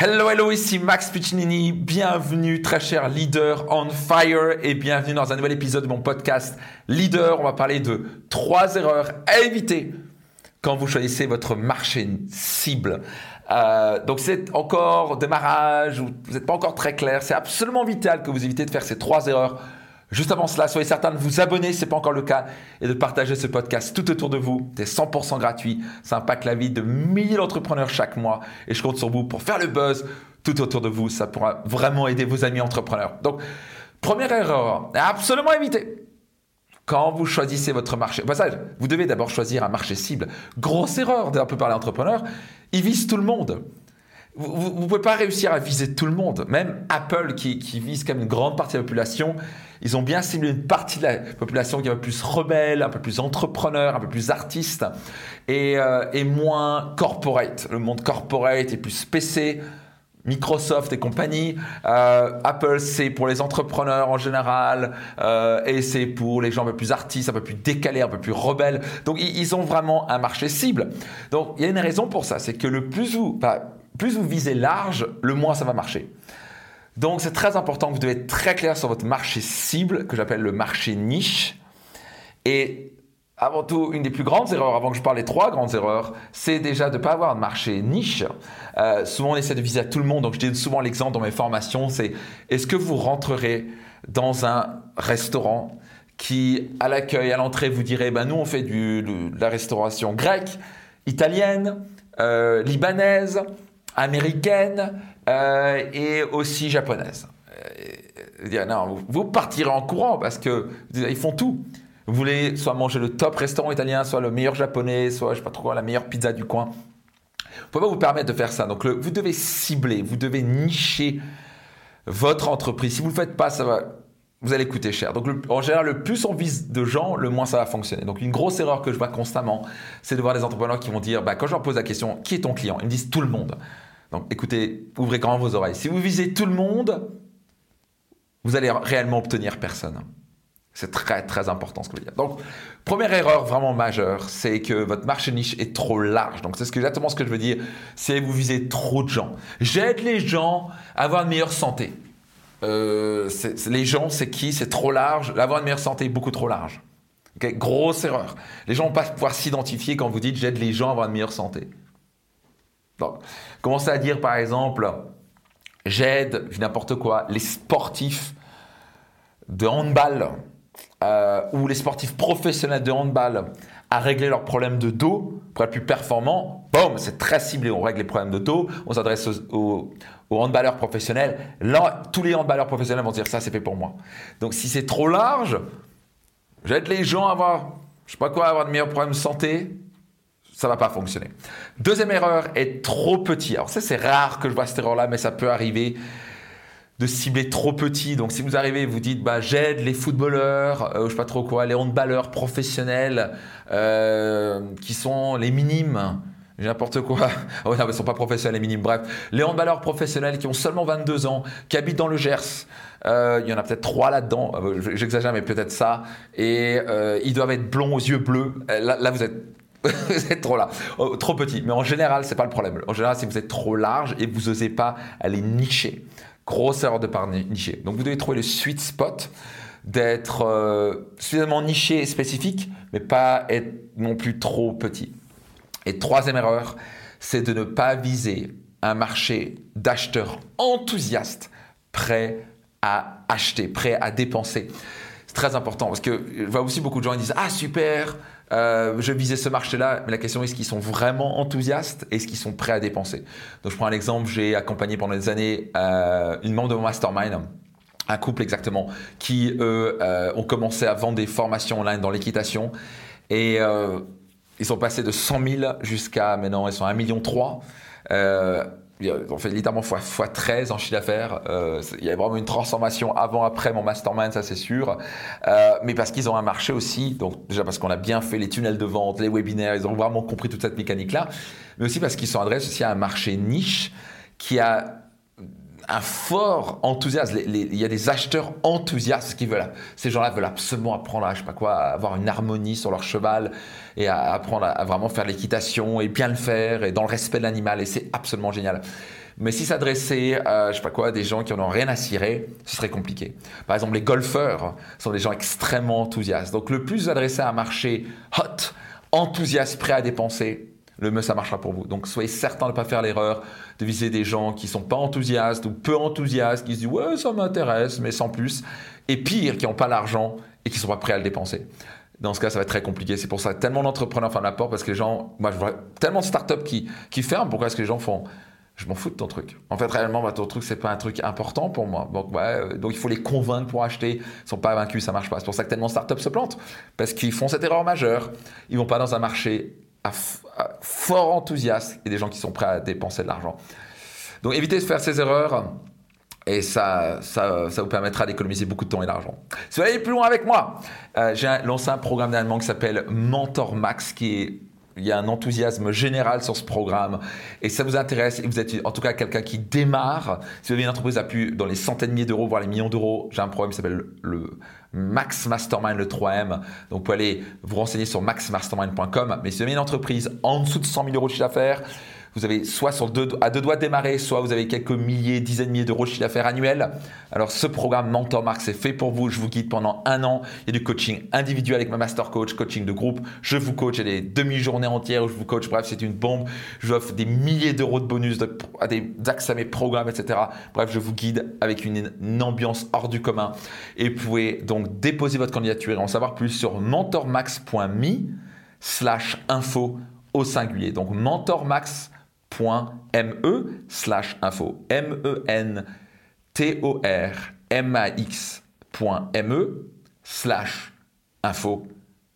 Hello, hello, ici Max Piccinini. Bienvenue, très cher leader on fire et bienvenue dans un nouvel épisode de mon podcast Leader. On va parler de trois erreurs à éviter quand vous choisissez votre marché cible. Euh, donc c'est encore démarrage, vous n'êtes pas encore très clair. C'est absolument vital que vous évitez de faire ces trois erreurs Juste avant cela, soyez certain de vous abonner si ce n'est pas encore le cas et de partager ce podcast tout autour de vous. C'est 100% gratuit. Ça impacte la vie de milliers d'entrepreneurs chaque mois et je compte sur vous pour faire le buzz tout autour de vous. Ça pourra vraiment aider vos amis entrepreneurs. Donc, première erreur absolument éviter. Quand vous choisissez votre marché, vous devez d'abord choisir un marché cible. Grosse erreur d'un peu par l'entrepreneur, ils visent tout le monde vous ne pouvez pas réussir à viser tout le monde. Même Apple, qui, qui, vise quand même une grande partie de la population, ils ont bien ciblé une partie de la population qui est un peu plus rebelle, un peu plus entrepreneur, un peu plus artiste et, euh, et moins corporate. Le monde corporate est plus PC. Microsoft et compagnie. Euh, Apple, c'est pour les entrepreneurs en général, euh, et c'est pour les gens un peu plus artistes, un peu plus décalés, un peu plus rebelles. Donc, ils, ont vraiment un marché cible. Donc, il y a une raison pour ça, c'est que le plus vous, bah, plus vous visez large, le moins ça va marcher. Donc c'est très important que vous devez être très clair sur votre marché cible, que j'appelle le marché niche. Et avant tout, une des plus grandes erreurs, avant que je parle des trois grandes erreurs, c'est déjà de ne pas avoir de marché niche. Euh, souvent, on essaie de viser à tout le monde. Donc, je dis souvent l'exemple dans mes formations, c'est est-ce que vous rentrerez dans un restaurant qui, à l'accueil, à l'entrée, vous direz, ben, nous, on fait du, de la restauration grecque, italienne, euh, libanaise, américaine euh, et aussi japonaise. Euh, non, vous partirez en courant parce que ils font tout. Vous voulez soit manger le top restaurant italien, soit le meilleur japonais, soit je sais pas trop quoi, la meilleure pizza du coin. Vous pouvez pas vous permettre de faire ça. Donc vous devez cibler, vous devez nicher votre entreprise. Si vous le faites pas, ça va, vous allez coûter cher. Donc en général, le plus on vise de gens, le moins ça va fonctionner. Donc une grosse erreur que je vois constamment, c'est de voir des entrepreneurs qui vont dire, bah, quand je leur pose la question, qui est ton client? Ils me disent tout le monde. Donc écoutez, ouvrez grand vos oreilles. Si vous visez tout le monde, vous allez réellement obtenir personne. C'est très très important ce que je veux dire. Donc, première erreur vraiment majeure, c'est que votre marché niche est trop large. Donc, c'est exactement ce que je veux dire. C'est vous visez trop de gens. J'aide les gens à avoir une meilleure santé. Euh, les gens, c'est qui? C'est trop large. Avoir une meilleure santé est beaucoup trop large. Grosse erreur. Les gens vont pas pouvoir s'identifier quand vous dites j'aide les gens à avoir une meilleure santé. Donc, commencez à dire par exemple, j'aide, n'importe quoi, les sportifs de handball euh, ou les sportifs professionnels de handball à régler leurs problèmes de dos pour être plus performants. Boum, c'est très ciblé. On règle les problèmes de dos, on s'adresse aux, handballeurs professionnels. Là, tous les handballeurs professionnels vont dire ça, c'est fait pour moi. Donc, si c'est trop large, j'aide les gens à avoir, je sais pas quoi, avoir de meilleurs problèmes de santé ça va pas fonctionner. Deuxième erreur est trop petit. Alors ça c'est rare que je vois cette erreur-là, mais ça peut arriver de cibler trop petit. Donc si vous arrivez, vous dites bah j'aide les footballeurs, euh, je sais pas trop quoi, les handballeurs professionnels euh, qui sont les minimes. N'importe quoi. Oh non, ils sont pas professionnels, les minimes. Bref, les handballeurs professionnels qui ont seulement 22 ans, qui habitent dans le Gers. Euh, il y en a peut-être trois là-dedans. J'exagère, mais peut-être ça. Et ils doivent être blonds aux yeux bleus. là vous êtes vous êtes trop là, oh, trop petit. Mais en général, c'est pas le problème. En général, c'est que vous êtes trop large et vous n'osez pas aller nicher. Grosse erreur de par nicher. Donc vous devez trouver le sweet spot d'être euh, suffisamment niché et spécifique, mais pas être non plus trop petit. Et troisième erreur, c'est de ne pas viser un marché d'acheteurs enthousiastes prêts à acheter, prêts à dépenser. C'est très important parce que je vois aussi beaucoup de gens qui disent Ah super, euh, je visais ce marché-là, mais la question est est-ce qu'ils sont vraiment enthousiastes et est-ce qu'ils sont prêts à dépenser? Donc je prends un exemple, j'ai accompagné pendant des années euh, une membre de mon mastermind, un couple exactement, qui eux euh, ont commencé à vendre des formations online dans l'équitation. Et ils sont passés de 100 000 jusqu'à maintenant ils sont à 1,3 million on fait littéralement x, 13 en chiffre d'affaires. Euh, il y a vraiment une transformation avant, après mon mastermind, ça c'est sûr. Euh, mais parce qu'ils ont un marché aussi, donc déjà parce qu'on a bien fait les tunnels de vente, les webinaires, ils ont vraiment compris toute cette mécanique-là. Mais aussi parce qu'ils s'adressent aussi à un marché niche qui a un fort enthousiasme. il y a des acheteurs enthousiastes qui veulent. Ces gens-là veulent absolument apprendre à, je sais pas quoi, avoir une harmonie sur leur cheval et à apprendre à, vraiment faire l'équitation et bien le faire et dans le respect de l'animal. Et c'est absolument génial. Mais si s'adressait à, je sais pas quoi, des gens qui en ont rien à cirer, ce serait compliqué. Par exemple, les golfeurs sont des gens extrêmement enthousiastes. Donc, le plus adressé à un marché hot, enthousiaste, prêt à dépenser, le mieux ça marchera pour vous. Donc soyez certain de ne pas faire l'erreur de viser des gens qui sont pas enthousiastes ou peu enthousiastes, qui se disent ouais ça m'intéresse mais sans plus, et pire qui n'ont pas l'argent et qui sont pas prêts à le dépenser. Dans ce cas, ça va être très compliqué. C'est pour ça que tellement d'entrepreneurs ferment la porte parce que les gens, moi je vois tellement de startups qui, qui ferment. Pourquoi est-ce que les gens font je m'en fous de ton truc. En fait, réellement, bah, ton truc, c'est pas un truc important pour moi. Donc, ouais, donc, il faut les convaincre pour acheter. Ils sont pas vaincus, ça marche pas. C'est pour ça que tellement de startups se plantent. Parce qu'ils font cette erreur majeure. Ils vont pas dans un marché fort enthousiaste et des gens qui sont prêts à dépenser de l'argent. Donc évitez de faire ces erreurs et ça, ça, ça vous permettra d'économiser beaucoup de temps et d'argent. Si vous aller plus loin avec moi, euh, j'ai lancé un programme d'allemand qui s'appelle Mentor Max qui est il y a un enthousiasme général sur ce programme et ça vous intéresse et vous êtes en tout cas quelqu'un qui démarre, si vous avez une entreprise à plus dans les centaines de milliers d'euros, voire les millions d'euros, j'ai un programme qui s'appelle le Max Mastermind, le 3M. Donc vous pouvez aller vous renseigner sur maxmastermind.com. Mais si vous avez une entreprise en dessous de 100 000 euros de chiffre d'affaires, vous avez soit sur deux, à deux doigts de démarrer, soit vous avez quelques milliers, dizaines de milliers d'euros de chiffre d'affaires annuel. Alors ce programme Mentor Mark, c'est fait pour vous. Je vous guide pendant un an. Il y a du coaching individuel avec ma master coach, coaching de groupe. Je vous coach. Il y a des demi-journées entières où je vous coach. Bref, c'est une bombe. Je vous offre des milliers d'euros de bonus, de, des accès à mes programmes, etc. Bref, je vous guide avec une, une ambiance hors du commun. Et vous pouvez donc déposer votre candidature et en savoir plus sur mentormax.me slash info au singulier. Donc mentormax.me me slash info. M-E-N-T-O-R-M-A-X.me slash info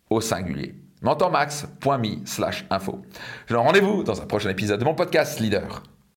au singulier. mentormax.me slash info. Je vous rendez-vous dans un prochain épisode de mon podcast Leader.